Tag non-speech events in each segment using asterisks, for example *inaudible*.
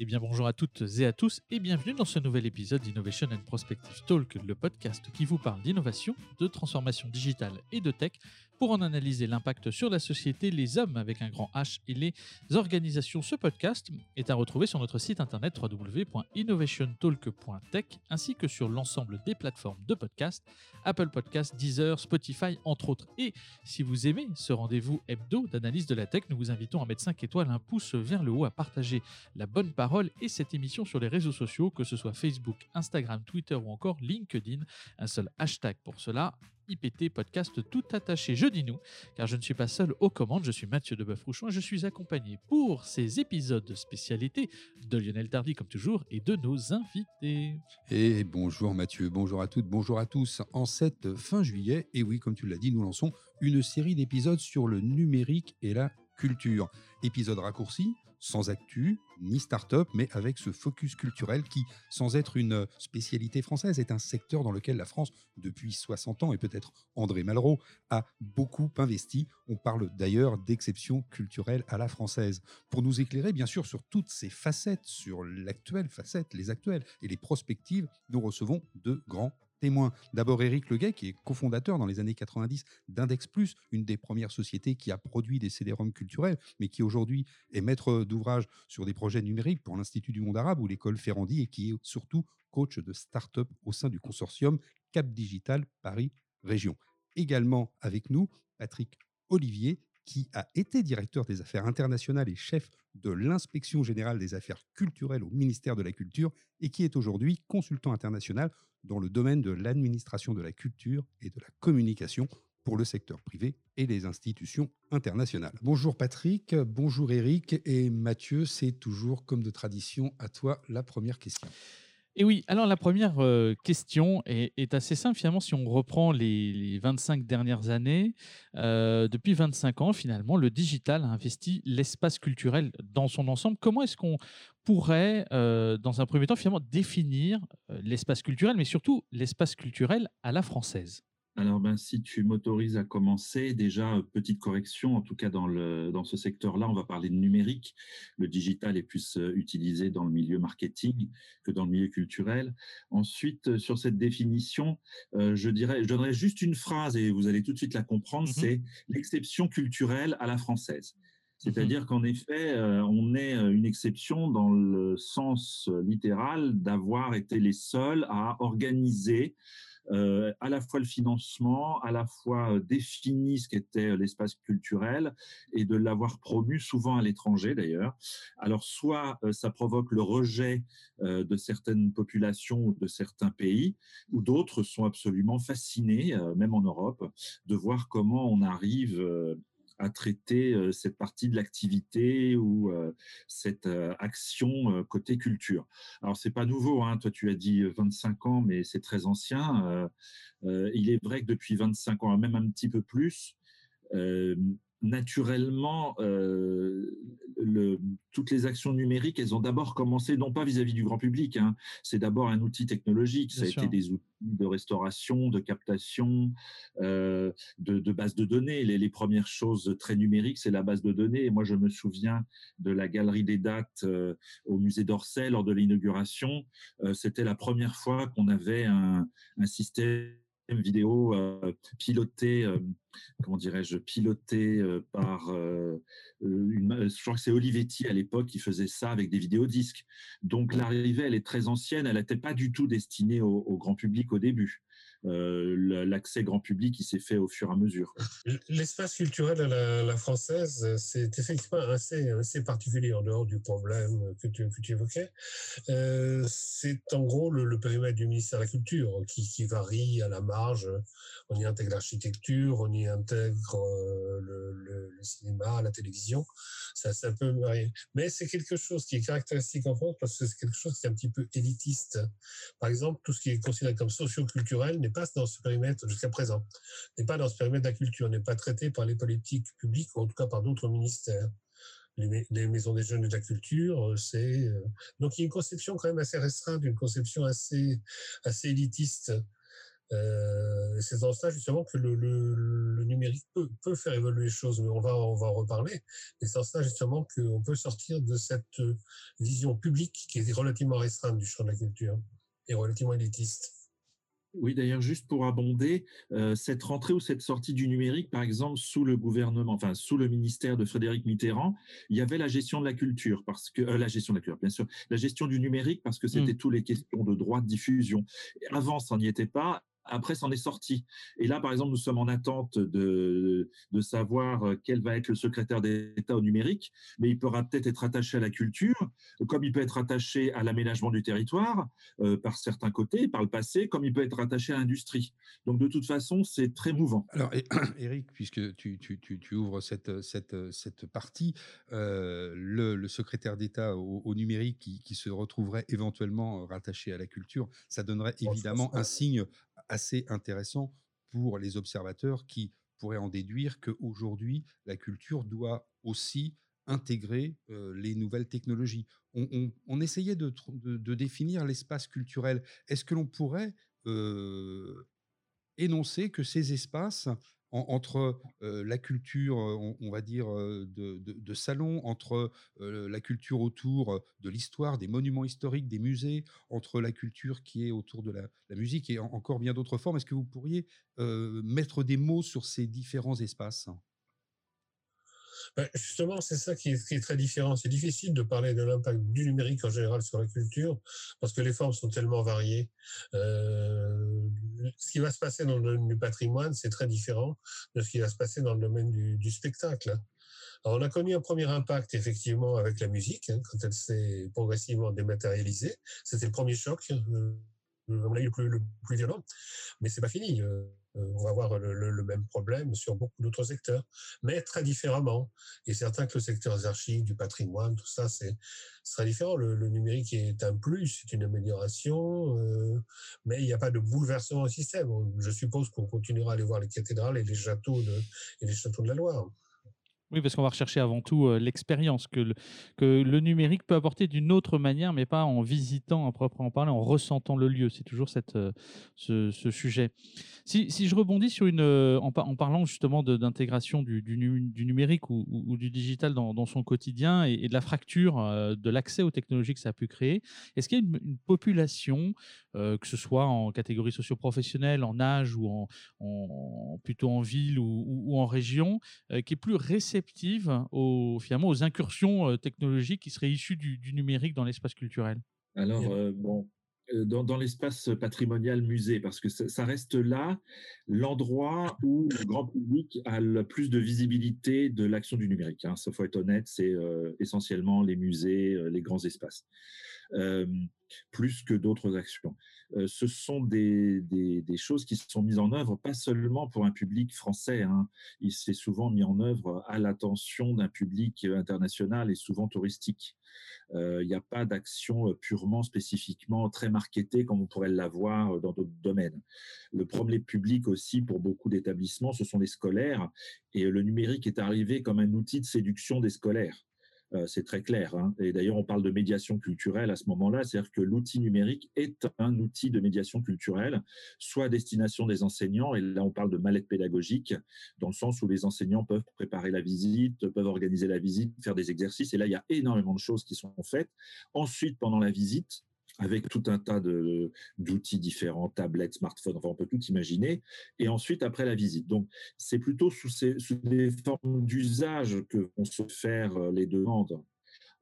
Eh bien bonjour à toutes et à tous et bienvenue dans ce nouvel épisode d'Innovation and Prospective Talk, le podcast qui vous parle d'innovation, de transformation digitale et de tech pour en analyser l'impact sur la société, les hommes avec un grand H et les organisations. Ce podcast est à retrouver sur notre site internet www.innovationtalk.tech ainsi que sur l'ensemble des plateformes de podcast, Apple Podcasts, Deezer, Spotify entre autres. Et si vous aimez ce rendez-vous hebdo d'analyse de la tech, nous vous invitons à mettre 5 étoiles, un pouce vers le haut, à partager la bonne parole et cette émission sur les réseaux sociaux, que ce soit Facebook, Instagram, Twitter ou encore LinkedIn. Un seul hashtag pour cela, IPT Podcast tout attaché. Je dis nous, car je ne suis pas seul aux commandes, je suis Mathieu Deboeuf-Rouchon et je suis accompagné pour ces épisodes de spécialité de Lionel Tardy, comme toujours, et de nos invités. Et bonjour Mathieu, bonjour à toutes, bonjour à tous. En cette fin juillet, et oui, comme tu l'as dit, nous lançons une série d'épisodes sur le numérique et la culture. Épisode raccourci, sans actu, ni start-up, mais avec ce focus culturel qui, sans être une spécialité française, est un secteur dans lequel la France, depuis 60 ans, et peut-être André Malraux, a beaucoup investi. On parle d'ailleurs d'exception culturelle à la française. Pour nous éclairer, bien sûr, sur toutes ces facettes, sur l'actuelle facette, les actuelles et les prospectives, nous recevons deux grands témoins. D'abord Éric Leguet, qui est cofondateur dans les années 90 d'Index Plus, une des premières sociétés qui a produit des CD-ROM culturels, mais qui aujourd'hui est maître d'ouvrage sur des projets numériques pour l'Institut du monde arabe ou l'école Ferrandi et qui est surtout coach de start-up au sein du consortium Cap Digital Paris Région. Également avec nous, Patrick Olivier, qui a été directeur des affaires internationales et chef de l'inspection générale des affaires culturelles au ministère de la Culture et qui est aujourd'hui consultant international dans le domaine de l'administration de la culture et de la communication pour le secteur privé et les institutions internationales. Bonjour Patrick, bonjour Eric et Mathieu, c'est toujours comme de tradition à toi la première question. Et oui, alors la première euh, question est, assez simple finalement si on reprend les, 25 dernières années. Euh, depuis 25 ans finalement, le digital a investi l'espace culturel dans son ensemble. Comment est-ce qu'on pourrait, euh, dans un premier temps, finalement définir l'espace culturel, mais surtout l'espace culturel à la française? Alors, ben, si tu m'autorises à commencer, déjà, petite correction, en tout cas dans, le, dans ce secteur-là, on va parler de numérique. Le digital est plus euh, utilisé dans le milieu marketing que dans le milieu culturel. Ensuite, euh, sur cette définition, euh, je dirais, je donnerai juste une phrase et vous allez tout de suite la comprendre, mm-hmm. c'est l'exception culturelle à la française. C'est-à-dire mm-hmm. qu'en effet, on est une exception dans le sens littéral d'avoir été les seuls à organiser euh, à la fois le financement, à la fois euh, défini ce qu'était euh, l'espace culturel et de l'avoir promu souvent à l'étranger d'ailleurs. Alors soit ça provoque le rejet de certaines populations ou de certains pays, ou d'autres sont absolument fascinés, même en Europe, de voir comment on arrive à traiter euh, cette partie de l'activité ou euh, cette euh, action côté culture. Alors c'est pas nouveau, hein. toi tu as dit 25 ans, mais c'est très ancien. il est vrai que depuis 25 ans, même un petit peu plus, naturellement, euh, le, toutes les actions numériques, elles ont d'abord commencé, non pas vis-à-vis du grand public, hein, c'est d'abord un outil technologique, ça a été des outils de restauration, de captation, euh, de, de base de données. Les, les, premières choses très numériques, c'est la base de données. Et moi, je me souviens de la galerie des dates euh, au musée d'Orsay lors de l'inauguration. C'était la première fois qu'on avait un, un système vidéo euh, pilotée, euh, comment dirais-je, pilotée euh, par, une, je crois que c'est Olivetti à l'époque qui faisait ça avec des vidéodisques. Donc l'arrivée, elle est très ancienne, elle n'était pas du tout destinée au, grand public au début. Euh, l'accès grand public qui s'est fait au fur et à mesure. L'espace culturel à la, française, c'est effectivement assez, assez particulier en dehors du problème que tu, évoquais. Euh, c'est en gros le, périmètre du ministère de la Culture qui, varie à la marge. On y intègre l'architecture, on y intègre euh, le, cinéma, la télévision. Ça, ça peut varier. Mais c'est quelque chose qui est caractéristique en France parce que c'est quelque chose qui est un petit peu élitiste. Par exemple, tout ce qui est considéré comme socio-culturel n'est pas dans ce périmètre jusqu'à présent, n'est pas dans ce périmètre de la culture, n'est pas traité par les politiques publiques ou en tout cas par d'autres ministères. Les, maisons des jeunes de la culture, euh, c'est euh, donc il y a une conception quand même assez restreinte, une conception assez assez élitiste Euh, c'est dans ça justement que le, numérique peut, peut, faire évoluer les choses, mais on va, on va en reparler. Et c'est dans ça justement qu'on peut sortir de cette vision publique qui est relativement restreinte du champ de la culture et relativement élitiste. Oui, d'ailleurs, juste pour abonder, euh, cette rentrée ou cette sortie du numérique, par exemple, sous le gouvernement, enfin sous le ministère de Frédéric Mitterrand, il y avait la gestion de la culture, parce que euh, la gestion de la culture, bien sûr, la gestion du numérique, parce que mmh. c'était tous les questions de droit de diffusion. avant, ça n'y était pas, après, c'en est sorti. Et là, par exemple, nous sommes en attente de, de savoir euh, quel va être le secrétaire d'État au numérique, mais il pourra peut-être être attaché à la culture, comme il peut être attaché à l'aménagement du territoire euh, par certains côtés, par le passé, comme il peut être attaché à l'industrie. Donc, de toute façon, c'est très mouvant. Alors, Eric, *coughs* puisque tu, tu, tu, ouvres cette, cette, cette partie, euh, le, le, secrétaire d'État au, numérique qui, qui, se retrouverait éventuellement rattaché à la culture, ça donnerait évidemment un signe assez intéressant pour les observateurs qui pourraient en déduire qu'aujourd'hui, la culture doit aussi intégrer les nouvelles technologies. On, essayait de, de, définir l'espace culturel. Est-ce que l'on pourrait énoncer que ces espaces entre la culture, on, va dire, de, salon, entre la culture autour de l'histoire, des monuments historiques, des musées, entre la culture qui est autour de la, musique et encore bien d'autres formes. Est-ce que vous pourriez mettre des mots sur ces différents espaces? Bah, justement, c'est ça qui est, très différent. C'est difficile de parler de l'impact du numérique en général sur la culture parce que les formes sont tellement variées. Euh, ce qui va se passer dans le domaine du patrimoine, c'est très différent de ce qui va se passer dans le domaine du, spectacle. Alors, on a connu un premier impact effectivement avec la musique hein, quand elle s'est progressivement dématérialisée. C'était le premier choc. Euh, on a eu le plus, le plus violent, mais c'est pas fini. Euh, euh, on va avoir le, même problème sur beaucoup d'autres secteurs, mais très différemment. Et certains que le secteur des archives, du patrimoine, tout ça, c'est très différent. Le, numérique est un plus, c'est une amélioration, euh, mais il n'y a pas de bouleversement au système. Je suppose qu'on continuera à aller voir les cathédrales et les châteaux de la Loire. Oui, parce qu'on va rechercher avant tout l'expérience que le, que le numérique peut apporter d'une autre manière, mais pas en visitant à proprement parler, en ressentant le lieu. C'est toujours cette, ce, sujet. Si, si, je rebondis sur une, en, en parlant justement d'intégration du, du, numérique ou, du digital dans son quotidien et, de la fracture de l'accès aux technologies que ça a pu créer, est-ce qu'il y a une, population, que ce soit en catégorie socio-professionnelle, en âge ou en, en, plutôt en ville ou, ou en région, qui est plus réceptive aux, finalement, aux incursions technologiques qui seraient issues du, numérique dans l'espace culturel Alors, bon, dans, l'espace patrimonial musée, parce que ça, reste là l'endroit où le grand public a le plus de visibilité de l'action du numérique. Hein. Ça faut être honnête, c'est essentiellement les musées, les grands espaces, plus que d'autres actions. ce sont des, des, choses qui sont mises en œuvre pas seulement pour un public français. Hein. Il s'est souvent mis en œuvre à l'attention d'un public international et souvent touristique. Il n'y a pas d'action purement spécifiquement très marketée comme on pourrait l'avoir dans d'autres domaines. Le premier public aussi pour beaucoup d'établissements, ce sont les scolaires et le numérique est arrivé comme un outil de séduction des scolaires. Euh, c'est très clair. Hein. Et d'ailleurs, on parle de médiation culturelle à ce moment-là, c'est-à-dire que l'outil numérique est un outil de médiation culturelle, soit à destination des enseignants, et là on parle de mallette pédagogique, dans le sens où les enseignants peuvent préparer la visite, peuvent organiser la visite, faire des exercices, et là il y a énormément de choses qui sont faites. Ensuite, pendant la visite, avec tout un tas d'outils différents, tablettes, smartphones, enfin, on peut tout imaginer, et ensuite après la visite. Donc, c'est plutôt sous, sous des formes d'usage que vont se faire euh, les demandes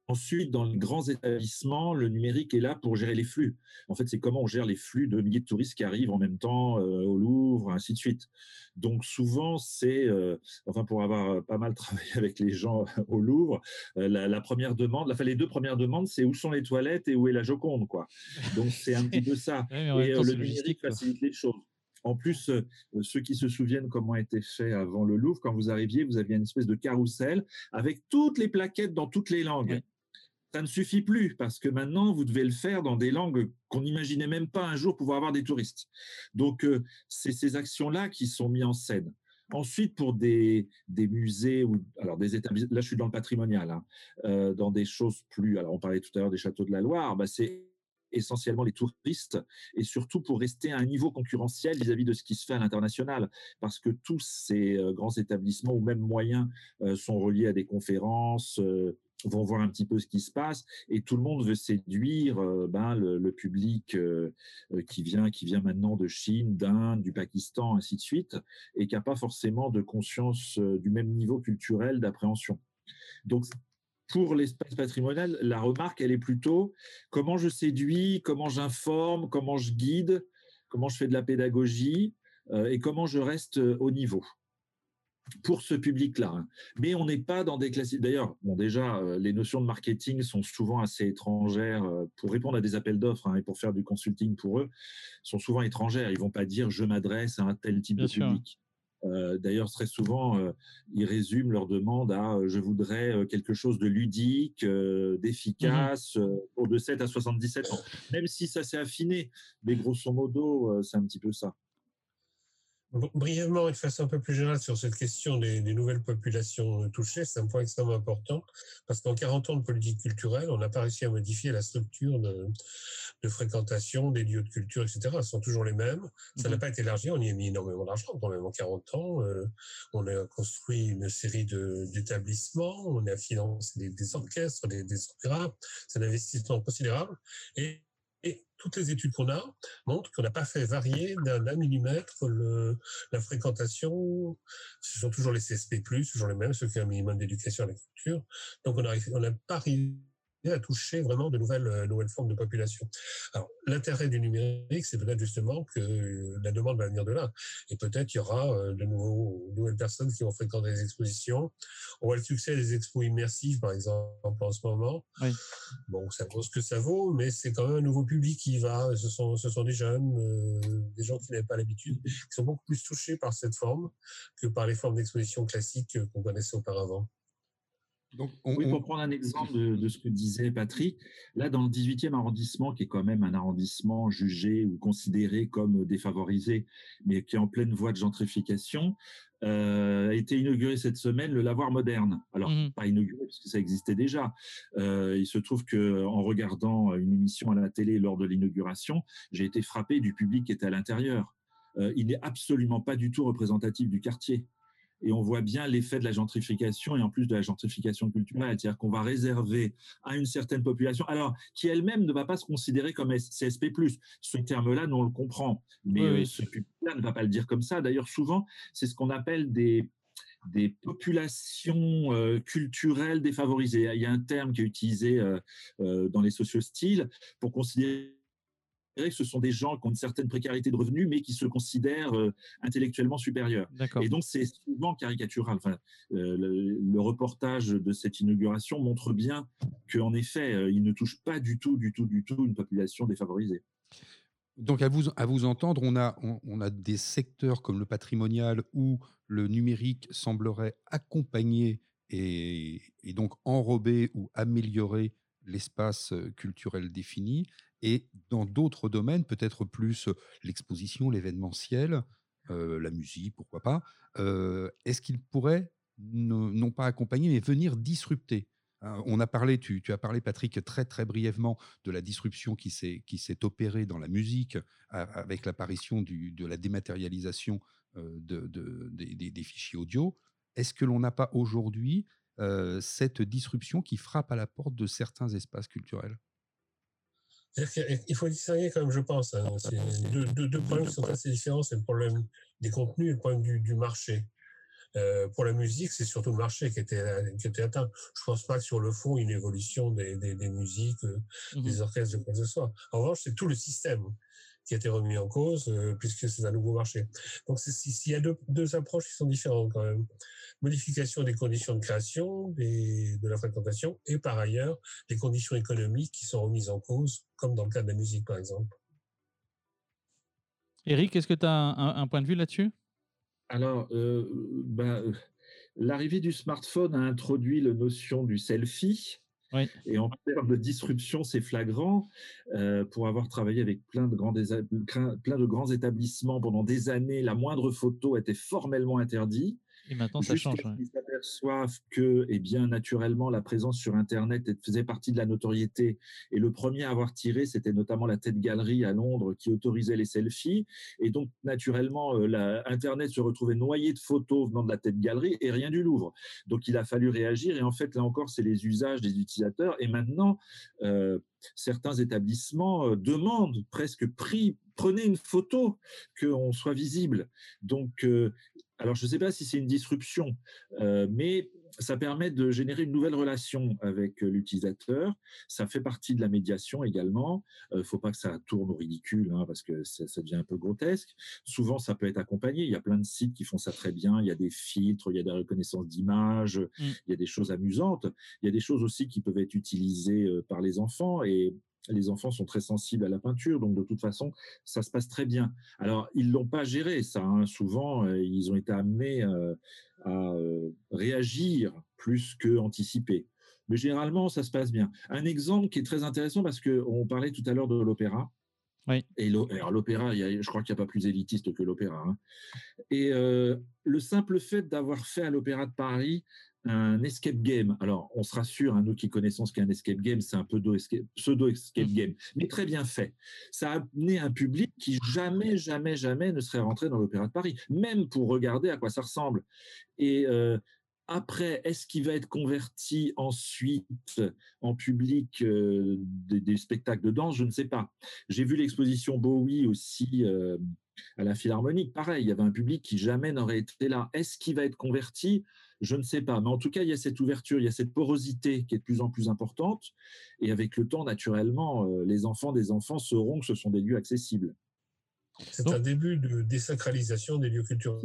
Ensuite, dans les grands établissements, le numérique est là pour gérer les flux. En fait, c'est comment on gère les flux de milliers de touristes qui arrivent en même temps euh, au Louvre, ainsi de suite. Donc souvent, c'est, euh, enfin pour avoir euh, pas mal *laughs* travaillé avec les gens au Louvre, la, première demande, enfin les deux premières demandes, c'est où sont les toilettes et où est la Joconde, quoi. Donc c'est un petit peu ça. *laughs* et le numérique facilite les choses. En plus, ceux qui se souviennent comment a été fait avant le Louvre, quand vous arriviez, vous aviez une espèce de carrousel avec toutes les plaquettes dans toutes les langues ça ne suffit plus parce que maintenant, vous devez le faire dans des langues qu'on n'imaginait même pas un jour pouvoir avoir des touristes. Donc, euh, c'est ces actions-là qui sont mises en scène. Ensuite, pour des, musées ou alors des établissements, là je suis dans le patrimonial, hein, euh, dans des choses plus. Alors on parlait tout à l'heure des châteaux de la Loire, bah, c'est essentiellement les touristes et surtout pour rester à un niveau concurrentiel vis-à-vis de ce qui se fait à l'international parce que tous ces grands établissements ou même moyens sont reliés à des conférences vont voir un petit peu ce qui se passe et tout le monde veut séduire ben, le, public qui vient qui vient maintenant de Chine, d'Inde, du Pakistan, ainsi de suite et qui n'a pas forcément de conscience du même niveau culturel d'appréhension. Donc pour l'espace patrimonial, la remarque, elle est plutôt comment je séduis, comment j'informe, comment je guide, comment je fais de la pédagogie euh, et comment je reste euh, au niveau pour ce public-là. Mais on n'est pas dans des classiques. D'ailleurs, bon, déjà, euh, les notions de marketing sont souvent assez étrangères pour répondre à des appels d'offres hein, et pour faire du consulting pour eux, sont souvent étrangères. Ils vont pas dire je m'adresse à un tel type de public. Euh, d'ailleurs, très souvent, euh, ils résument leur demande à euh, je voudrais quelque chose de ludique, mmh d'efficace, pour de 7 à 77 ans. Même si ça s'est affiné, mais grosso modo, c'est un petit peu ça. Brièvement, de façon un peu plus générale sur cette question des, nouvelles populations euh, touchées, c'est un point extrêmement important parce qu'en 40 ans de politique culturelle, on n'a pas réussi à modifier la structure de, fréquentation des lieux de culture, etc. Elles sont toujours les mêmes. Ça n'a mmh pas été élargi, on y a mis énormément d'argent quand même en 40 ans. Euh, on a construit une série d'établissements, on a financé des, orchestres, des, des opéras. C'est un investissement considérable. Et et toutes les études qu'on a montrent qu'on n'a pas fait varier d'un millimètre la fréquentation. Ce sont toujours les CSP+, toujours les mêmes, ceux qui ont un minimum d'éducation à la culture. Donc on n'a pas à toucher vraiment de nouvelles, euh, nouvelles formes de population. Alors, l'intérêt du numérique, c'est peut-être justement que euh, la demande va venir de là. Et peut-être il y aura euh, de nouveaux, nouvelles personnes qui vont fréquenter des expositions. On voit le succès des expos immersives, par exemple, en ce moment. Oui. Bon, ça vaut ce que ça vaut, mais c'est quand même un nouveau public qui va. Ce sont, ce sont des jeunes, des gens qui n'avaient pas l'habitude, qui sont beaucoup plus touchés par cette forme que par les formes d'exposition classiques qu'on connaissait auparavant oui, pour prendre un exemple de, ce que disait Patrick, là, dans le 18e arrondissement, qui est quand même un arrondissement jugé ou considéré comme défavorisé, mais qui est en pleine voie de gentrification, euh, a été inauguré cette semaine le lavoir moderne. Alors, mmh pas inauguré parce que ça existait déjà. Euh, il se trouve que en regardant une émission à la télé lors de l'inauguration, j'ai été frappé du public qui était à l'intérieur. Euh, il n'est absolument pas du tout représentatif du quartier et on voit bien l'effet de la gentrification et en plus de la gentrification culturelle, c'est-à-dire qu'on va réserver à une certaine population, alors qui elle-même ne va pas se considérer comme CSP+. Ce terme-là, nous on le comprend, mais euh, ce public-là ne va pas le dire comme ça. D'ailleurs, souvent, c'est ce qu'on appelle des des populations euh, culturelles défavorisées. Il y a un terme qui est utilisé euh, dans les sociostyles pour considérer que ce sont des gens qui ont une certaine précarité de revenus, mais qui se considèrent euh, intellectuellement supérieurs. Et donc, c'est souvent caricatural. Enfin, euh, le, reportage de cette inauguration montre bien qu'en effet, euh, il ne touche pas du tout, du tout, du tout une population défavorisée. Donc, à vous, à vous entendre, on a, on, a des secteurs comme le patrimonial où le numérique semblerait accompagner et, et donc enrober ou améliorer l'espace culturel défini, et dans d'autres domaines, peut-être plus l'exposition, l'événementiel, la musique, pourquoi pas, est-ce qu'il pourrait non pas accompagner, mais venir disrupter hein, on a parlé, tu, as parlé, Patrick, très très brièvement de la disruption qui s'est opérée dans la musique avec l'apparition de la dématérialisation de, des, fichiers audio. Est-ce que l'on n'a pas aujourd'hui cette disruption qui frappe à la porte de certains espaces culturels? Il faut distinguer quand même, je pense, hein, deux, deux, problèmes qui sont assez différents. C'est le problème des contenus et le problème du, marché. Euh, pour la musique, c'est surtout le marché qui était, qui était atteint. Je pense pas que sur le fond, une évolution des, des, des musiques, euh, mmh des orchestres, de quoi que ce soit. En revanche, c'est tout le système qui a été remis en cause, euh, puisque c'est un nouveau marché. Donc, il y a deux, deux, approches qui sont différentes quand même. Modification des conditions de création, des, de la fréquentation, et par ailleurs, les conditions économiques qui sont remises en cause, comme dans le cas de la musique, par exemple. Eric, est-ce que tu as un, point de vue là-dessus? Alors, euh, bah, l'arrivée du smartphone a introduit la notion du selfie. Et en termes de disruption, c'est flagrant. Euh, pour avoir travaillé avec plein de, grands plein de grands établissements pendant des années, la moindre photo était formellement interdite. Et maintenant, ça change. Ils s'aperçoivent que, eh bien, naturellement, la présence sur Internet faisait partie de la notoriété. Et le premier à avoir tiré, c'était notamment la Tête Galerie à Londres qui autorisait les selfies. Et donc, naturellement, euh, la, Internet se retrouvait noyé de photos venant de la Tête Galerie et rien du Louvre. Donc, il a fallu réagir. Et en fait, là encore, c'est les usages des utilisateurs. Et maintenant, euh, certains établissements euh, demandent presque pris, prenez une photo qu'on soit visible. Donc, alors, je ne sais pas si c'est une disruption, euh, mais ça permet de générer une nouvelle relation avec euh, l'utilisateur. Ça fait partie de la médiation également. Il euh, ne faut pas que ça tourne au ridicule, hein, parce que ça, devient un peu grotesque. Souvent, ça peut être accompagné. Il y a plein de sites qui font ça très bien. Il y a des filtres, il y a des reconnaissances d'images, mmh. il y a des choses amusantes. Il y a des choses aussi qui peuvent être utilisées par les enfants. Et les enfants sont très sensibles à la peinture, donc de toute façon, ça se passe très bien. Alors, ils l'ont pas géré, ça. Hein. Souvent, euh, ils ont été amenés euh, à euh, réagir plus que anticiper. Mais généralement, ça se passe bien. Un exemple qui est très intéressant parce qu'on parlait tout à l'heure de l'opéra. Oui. Et l'opéra, je crois qu'il n'y a pas plus élitiste que l'opéra. Hein. Et le simple fait d'avoir fait à l'Opéra de Paris un escape game. Alors, on se rassure, hein, nous qui connaissons ce qu'est un escape game, c'est un pseudo-escape pseudo -escape game, mais très bien fait. Ça a amené un public qui jamais, jamais, jamais ne serait rentré dans l'Opéra de Paris, même pour regarder à quoi ça ressemble. Et euh, après, est-ce qu'il va être converti ensuite en public euh, des, spectacles de danse? Je ne sais pas. J'ai vu l'exposition Bowie aussi euh, à la Philharmonique. Pareil, il y avait un public qui jamais n'aurait été là. Est-ce qu'il va être converti? Je ne sais pas. Mais en tout cas, il y a cette ouverture, il y a cette porosité qui est de plus en plus importante. Et avec le temps, naturellement, euh, les enfants des enfants sauront que ce sont des lieux accessibles. C'est un début de désacralisation des lieux culturels.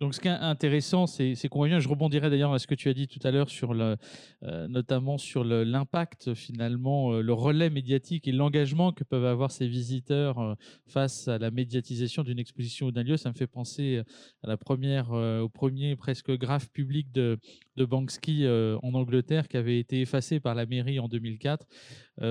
Donc, ce qui est intéressant, c'est qu'on revient. Je rebondirai d'ailleurs à ce que tu as dit tout à l'heure sur le, euh, notamment sur l'impact finalement, euh, le relais médiatique et l'engagement que peuvent avoir ces visiteurs euh, face à la médiatisation d'une exposition ou d'un lieu. Ça me fait penser à la première, au premier presque graphe public de, de Banksy en Angleterre qui avait été effacé par la mairie en 2004,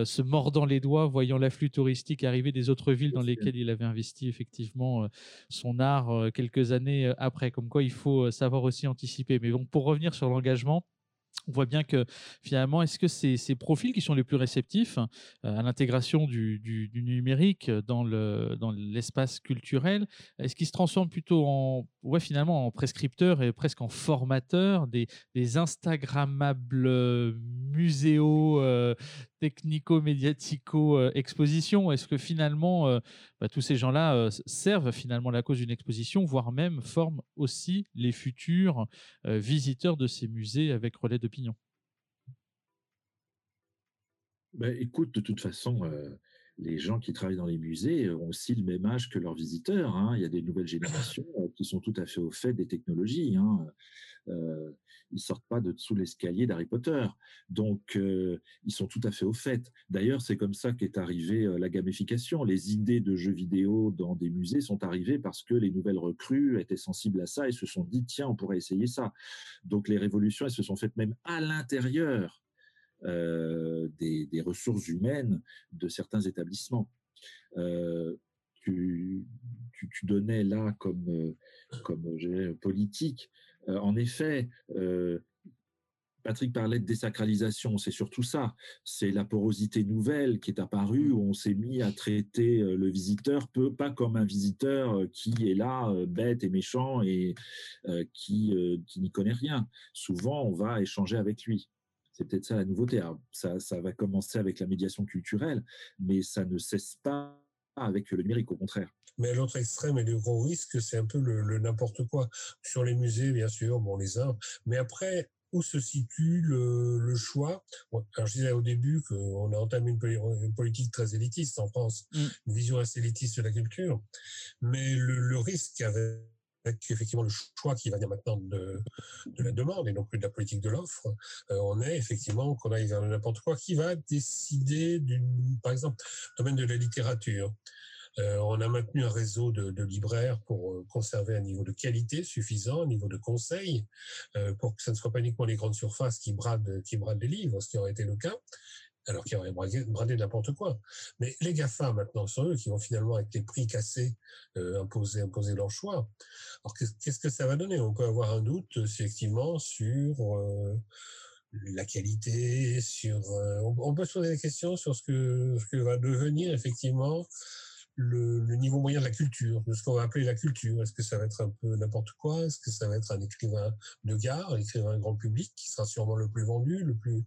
se mordant les doigts, voyant l'afflux touristique arriver des autres villes dans lesquelles il avait investi effectivement son art quelques années après. Comme quoi, il faut savoir aussi anticiper. Mais bon, pour revenir sur l'engagement, on voit bien que finalement, est-ce que ces profils qui sont les plus réceptifs à l'intégration du, numérique dans l'espace culturel Est-ce qu'ils se transforment plutôt en, ouais, finalement, en prescripteurs et presque en formateurs des, des Instagrammables muséaux technico-médiatico-exposition Est-ce que finalement, euh, bah, tous ces gens-là euh, servent finalement la cause d'une exposition, voire même forment aussi les futurs euh, visiteurs de ces musées avec relais d'opinion? Bah, Écoute, de toute façon, les gens qui travaillent dans les musées ont aussi le même âge que leurs visiteurs. Hein. Il y a des nouvelles générations qui sont tout à fait au fait des technologies. Hein. Euh, ils sortent pas de dessous l'escalier d'Harry Potter, donc euh, ils sont tout à fait au fait. D'ailleurs, c'est comme ça qu'est arrivée euh, la gamification. Les idées de jeux vidéo dans des musées sont arrivées parce que les nouvelles recrues étaient sensibles à ça et se sont dit tiens, on pourrait essayer ça. Donc les révolutions, elles se sont faites même à l'intérieur des, ressources humaines de certains établissements. tu, tu, donnais là comme, comme politique euh, en effet, euh, Patrick parlait de désacralisation, c'est surtout ça. C'est la porosité nouvelle qui est apparue où on s'est mis à traiter euh, le visiteur pas comme un visiteur qui est là bête et méchant et qui, n'y connaît rien. Souvent, on va échanger avec lui. C'est peut-être ça la nouveauté. ça, ça va commencer avec la médiation culturelle, mais ça ne cesse pas avec le numérique, au contraire. Mais l'autre extrême et le gros risque, c'est un peu le, n'importe quoi. Sur les musées, bien sûr, bon, les uns. Mais après, où se situe le, choix? Alors, je disais au début qu'on a entamé une, politique très élitiste en France, mmh. une vision assez élitiste de la culture. Mais le, risque avec effectivement le choix qui va venir maintenant de, la demande et non plus de la politique de l'offre, euh, on est effectivement qu'on aille vers n'importe quoi qui va décider d'une, par exemple, domaine de la littérature. Euh, on a maintenu un réseau de, libraires pour euh, conserver un niveau de qualité suffisant, un niveau de conseil, pour que ce ne soit pas uniquement les grandes surfaces qui bradent, qui bradent les livres, ce qui aurait été le cas. Alors qu'ils auraient bradé, n'importe quoi. Mais les GAFA, maintenant, sont eux qui vont finalement, avec les prix cassés, euh, imposer, imposer leur choix. Alors, qu'est-ce que ça va donner? On peut avoir un doute, effectivement, sur euh, la qualité, sur... Euh, on, peut se poser des questions sur ce que, ce que va devenir, effectivement, le, le, niveau moyen de la culture, de ce qu'on va appeler la culture. Est-ce que ça va être un peu n'importe quoi? Est-ce que ça va être un écrivain de gare, un écrivain grand public, qui sera sûrement le plus vendu, le plus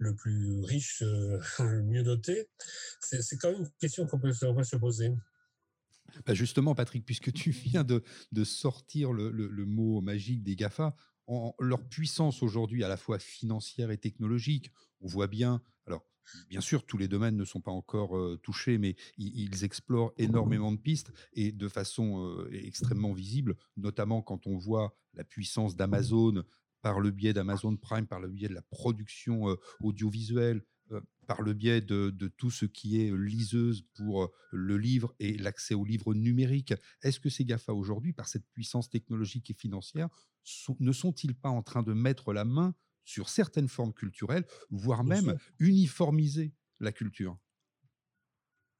le plus riche, euh, *laughs* le mieux doté C'est quand même une question qu'on peut, se poser. Bah, justement, Patrick, puisque tu *laughs* viens de, sortir le, mot magique des GAFA, leur puissance aujourd'hui, à la fois financière et technologique, on voit bien, alors bien sûr, tous les domaines ne sont pas encore euh, touchés, mais ils, explorent énormément de pistes et de façon euh, extrêmement visible, notamment quand on voit la puissance d'Amazon par le biais d'Amazon Prime, par le biais de la production audiovisuelle, par le biais de, tout ce qui est liseuse pour le livre et l'accès au livre numérique. Est-ce que ces GAFA aujourd'hui, par cette puissance technologique et financière, ne sont-ils pas en train de mettre la main sur certaines formes culturelles, voire même uniformiser la culture?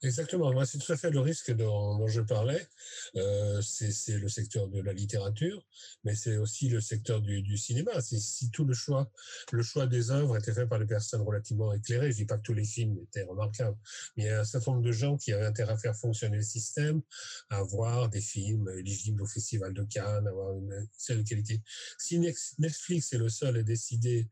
Exactement, moi c'est tout à fait le risque dont, je parlais. Euh, c'est le secteur de la littérature, mais c'est aussi le secteur du, cinéma. Si tout le choix, le choix des œuvres était fait par des personnes relativement éclairées, je dis pas que tous les films étaient remarquables, mais il y a un certain nombre de gens qui avaient intérêt à faire fonctionner le système, à avoir des films éligibles au Festival de Cannes, avoir une certaine qualité. Si Netflix est le seul à décider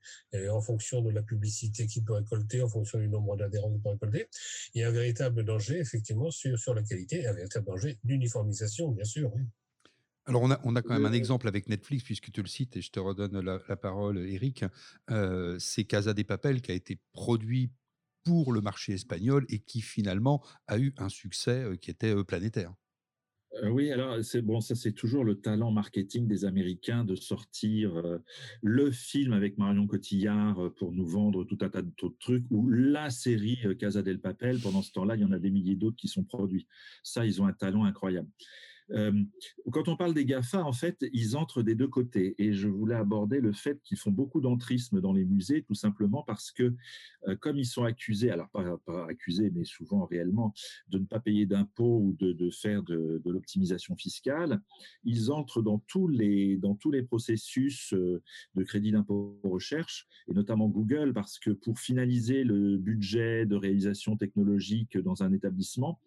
en fonction de la publicité qu'il peut récolter, en fonction du nombre d'adhérents qu'il peut récolter, il y a un véritable danger, effectivement, sur, sur la qualité, un véritable danger d'uniformisation, bien sûr. Alors, on a, on a quand même un exemple avec Netflix, puisque tu le cites, et je te redonne la, parole, Eric. Euh, c'est Casa des Papel qui a été produit pour le marché espagnol et qui finalement a eu un succès euh, qui était euh, planétaire. Euh, oui, alors c'est bon, ça c'est toujours le talent marketing des Américains de sortir euh, le film avec Marion Cotillard euh, pour nous vendre tout un tas de, trucs ou la série Casa del Papel. Pendant ce temps-là, il y en a des milliers d'autres qui sont produits. Ça, ils ont un talent incroyable. Euh, quand on parle des GAFA, en fait, ils entrent des deux côtés. Et je voulais aborder le fait qu'ils font beaucoup d'entrisme dans les musées, tout simplement parce que, euh, comme ils sont accusés, alors pas, accusés, mais souvent réellement, de ne pas payer d'impôts ou de, faire de, l'optimisation fiscale, ils entrent dans tous les, dans tous les processus euh, de crédit d'impôt recherche, et notamment Google, parce que pour finaliser le budget de réalisation technologique dans un établissement,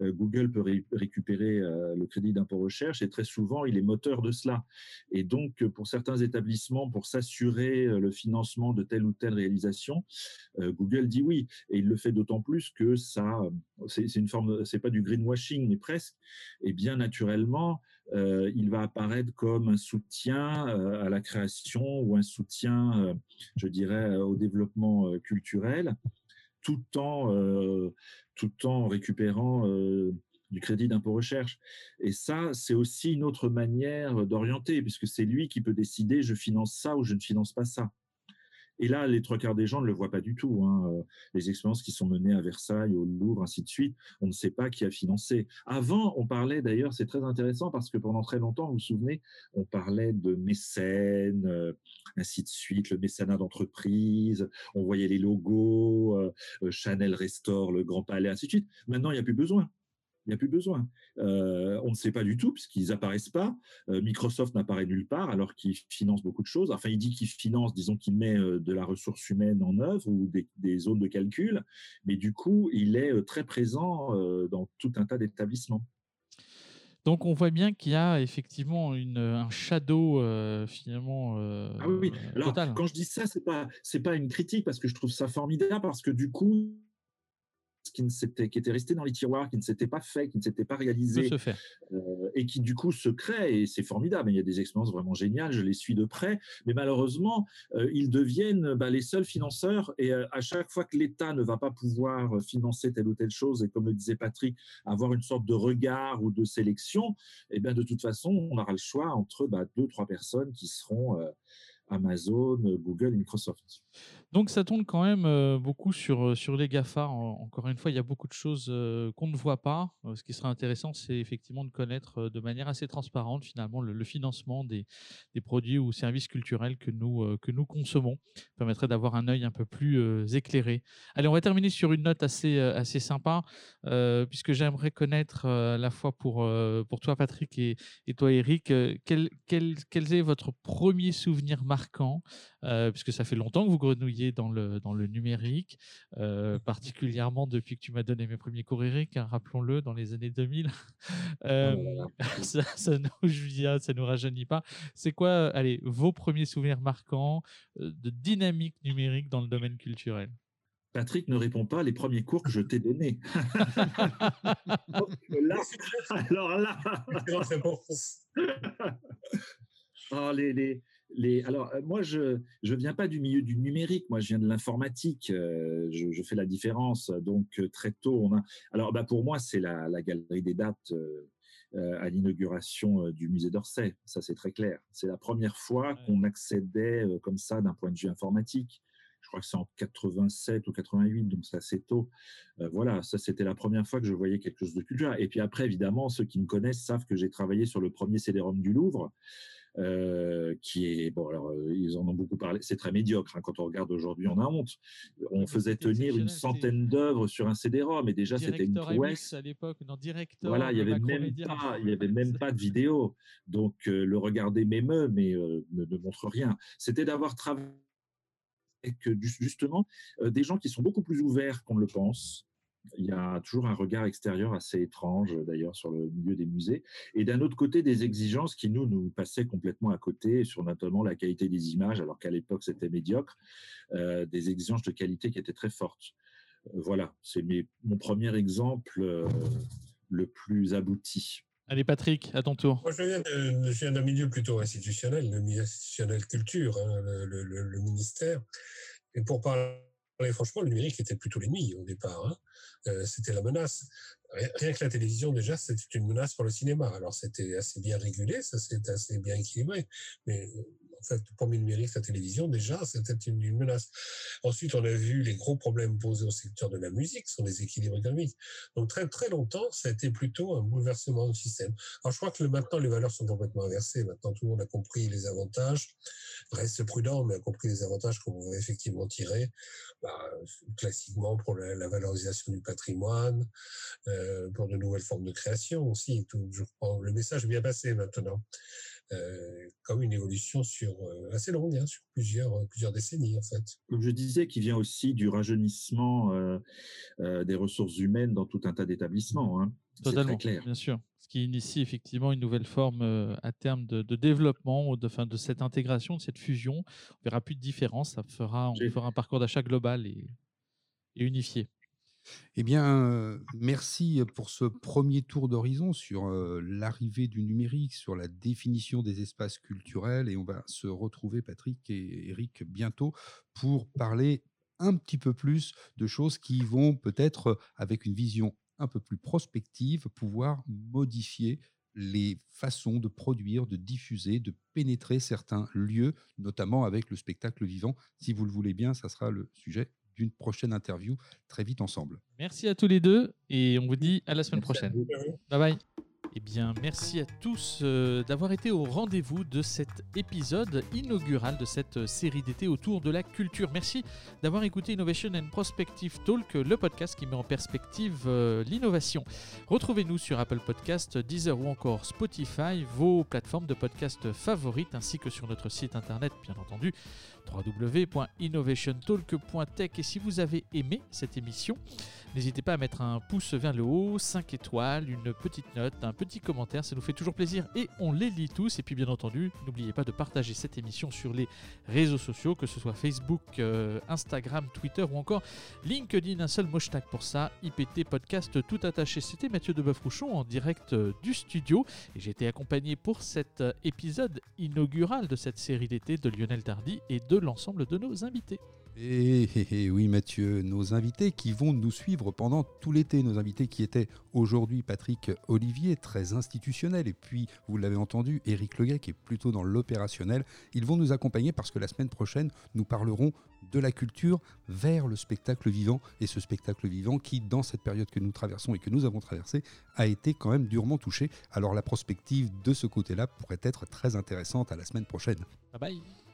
Google peut récupérer le crédit d'impôt recherche et très souvent, il est moteur de cela. Et donc, pour certains établissements, pour s'assurer euh, le financement de telle ou telle réalisation, euh, Google dit oui. Et il le fait d'autant plus que ça, c'est une forme, c'est pas du greenwashing, mais presque. Et bien naturellement, euh, il va apparaître comme un soutien à la création ou un soutien, je dirais, au développement culturel, tout en, tout en récupérant du crédit d'impôt recherche. Et ça, c'est aussi une autre manière d'orienter, puisque c'est lui qui peut décider je finance ça ou je ne finance pas ça. Et là, les trois quarts des gens ne le voient pas du tout. Hein. Les expériences qui sont menées à Versailles, au Louvre, ainsi de suite, on ne sait pas qui a financé. Avant, on parlait d'ailleurs, c'est très intéressant parce que pendant très longtemps, vous vous souvenez, on parlait de mécènes, euh, ainsi de suite, le mécénat d'entreprise, on voyait les logos, euh, euh, Chanel restaure le Grand Palais, ainsi de suite. Maintenant, il n'y a plus besoin il n'y a plus besoin. Euh, on ne sait pas du tout, puisqu'ils n'apparaissent pas. Euh, Microsoft n'apparaît nulle part, alors qu'il finance beaucoup de choses. Enfin, il dit qu'il finance, disons qu'il met euh, de la ressource humaine en œuvre ou des, zones de calcul, mais du coup, il est très présent dans tout un tas d'établissements. Donc on voit bien qu'il y a effectivement une, un shadow finalement ah oui, oui. Alors, Quand je dis ça, c'est pas c'est pas une critique parce que je trouve ça formidable parce que du coup qui, ne s'était, qui était resté dans les tiroirs, qui ne s'était pas fait, qui ne s'était pas réalisé, euh, et qui du coup se crée, et c'est formidable. Il y a des expériences vraiment géniales, je les suis de près, mais malheureusement, euh, ils deviennent bah, les seuls financeurs, et euh, à chaque fois que l'État ne va pas pouvoir financer telle ou telle chose, et comme le disait Patrick, avoir une sorte de regard ou de sélection, et eh bien de toute façon, on aura le choix entre bah, deux, trois personnes qui seront Amazon, Google et Microsoft. Donc ça tourne quand même beaucoup sur, sur les GAFA. En- encore une fois, il y a beaucoup de choses qu'on ne voit pas. Ce qui serait intéressant, c'est effectivement de connaître de manière assez transparente finalement le, financement des, des produits ou services culturels que nous, que nous consommons. Ça permettrait d'avoir un œil un peu plus éclairé. Allez, on va terminer sur une note assez, assez sympa, puisque j'aimerais connaître à la fois pour, pour toi Patrick et, et toi Eric, quel, quel, quel est votre premier souvenir marquant puisque ça fait longtemps que vous grenouillez dans le, dans le numérique, euh, particulièrement depuis que tu m'as donné mes premiers cours Eric, hein, rappelons-le, dans les années 2000. *laughs* Euh, *laughs* ça, ça nous, *laughs* Julien, ça nous rajeunit pas. C'est quoi, euh, allez, vos premiers souvenirs marquants de dynamique numérique dans le domaine culturel? Patrick ne répond pas les premiers cours que je t'ai donnés. Donc là, alors là. Ah, les, les, les, alors, euh, moi, je ne viens pas du milieu du numérique, moi, je viens de l'informatique. euh, je, je fais la différence. Donc, euh, très tôt, on a. Alors, bah, pour moi, c'est la, la galerie des dates euh, à l'inauguration du musée d'Orsay. Ça, c'est très clair. C'est la première fois Ouais. qu'on accédait comme ça d'un point de vue informatique. Je crois que c'est en 87 ou 88, donc c'est assez tôt. Euh, voilà, ça, c'était la première fois que je voyais quelque chose de culturel. Et puis après, évidemment, ceux qui me connaissent savent que j'ai travaillé sur le premier CD-ROM du Louvre euh, qui est bon alors euh, ils en ont beaucoup parlé. C'est très médiocre hein, quand on regarde aujourd'hui on a honte on faisait tenir une centaine d'œuvres sur un CD-ROM et déjà c'était une prouesse. à l'époque, non, Director, voilà il y avait même pas il y avait même pas de vidéo. Donc euh, le regarder m'émeut mais ne, montre rien. C'était d'avoir travaillé avec ju- justement euh, des gens qui sont beaucoup plus ouverts qu'on ne le pense il y a toujours un regard extérieur assez étrange, euh, d'ailleurs, sur le milieu des musées. Et d'un autre côté, des exigences qui, nous, nous passaient complètement à côté, sur notamment la qualité des images, alors qu'à l'époque, c'était médiocre, euh, des exigences de qualité qui étaient très fortes. Euh, voilà, c'est mon premier exemple euh, le plus abouti. Allez Patrick, à ton tour. Moi, je viens d'un milieu plutôt institutionnel, le milieu institutionnel culture, hein, le- le ministère. Et pour parler franchement, le numérique était plutôt l'ennemi au départ. hein. Euh, c'était la menace. Rien que la télévision, déjà, c'était une menace pour le cinéma. Alors, c'était assez bien régulé, ça c'était assez bien équilibré. Mais euh, en fait, le premier numérique, la télévision, déjà, c'était une, une menace. Ensuite, on a vu les gros problèmes posés au secteur de la musique, sont les équilibres économiques. Donc, très, très longtemps, ça a été plutôt un bouleversement du système. Alors, je crois que maintenant, les valeurs sont complètement inversées. Maintenant, tout le monde a compris les avantages, reste prudent, mais a compris les avantages qu'on pouvait effectivement tirer, bah, classiquement pour la, valorisation du patrimoine, euh, pour de nouvelles formes de création aussi. Je crois, le message est bien passé maintenant. Euh, comme une évolution sur euh, assez longue, hein, sur plusieurs, euh, plusieurs décennies en fait. Comme je disais, qui vient aussi du rajeunissement euh, euh, des ressources humaines dans tout un tas d'établissements. hein. Totalement, clair. bien sûr. Ce qui initie effectivement une nouvelle forme euh, à terme de, de développement, ou de, fin, de cette intégration, de cette fusion. On verra plus de différence. Ça fera, on fera un parcours d'achat global et, et unifié. Eh bien, merci pour ce premier tour d'horizon sur l'arrivée du numérique, sur la définition des espaces culturels. Et on va se retrouver, Patrick et Eric, bientôt pour parler un petit peu plus de choses qui vont peut-être, avec une vision un peu plus prospective, pouvoir modifier les façons de produire, de diffuser, de pénétrer certains lieux, notamment avec le spectacle vivant. Si vous le voulez bien, ça sera le sujet d'une prochaine interview très vite ensemble. Merci à tous les deux et on vous dit à la semaine Merci prochaine. Bye bye. Eh bien, merci à tous euh, d'avoir été au rendez-vous de cet épisode inaugural de cette euh, série d'été autour de la culture. Merci d'avoir écouté Innovation and Prospective Talk, le podcast qui met en perspective euh, l'innovation. Retrouvez-nous sur Apple Podcast, Deezer ou encore Spotify, vos plateformes de podcast favorites, ainsi que sur notre site internet, bien entendu, www.innovationtalk.tech. Et si vous avez aimé cette émission, N'hésitez pas à mettre un pouce vers le haut, 5 étoiles, une petite note, un petit commentaire, ça nous fait toujours plaisir et on les lit tous. Et puis bien entendu, n'oubliez pas de partager cette émission sur les réseaux sociaux, que ce soit Facebook, euh, Instagram, Twitter ou encore LinkedIn. Un seul hashtag pour ça, IPT Podcast tout attaché. C'était Mathieu Deboeuf-Rouchon en direct euh, du studio et j'ai été accompagné pour cet euh, épisode inaugural de cette série d'été de Lionel Tardy et de l'ensemble de nos invités. Et, eh, eh, eh, oui Mathieu, nos invités qui vont nous suivre pendant tout l'été, nos invités qui étaient aujourd'hui Patrick Olivier, très institutionnel, et puis vous l'avez entendu, Éric Leguet qui est plutôt dans l'opérationnel, ils vont nous accompagner parce que la semaine prochaine, nous parlerons de la culture vers le spectacle vivant, et ce spectacle vivant qui, dans cette période que nous traversons et que nous avons traversée, a été quand même durement touché. Alors la prospective de ce côté-là pourrait être très intéressante à la semaine prochaine. Bye bye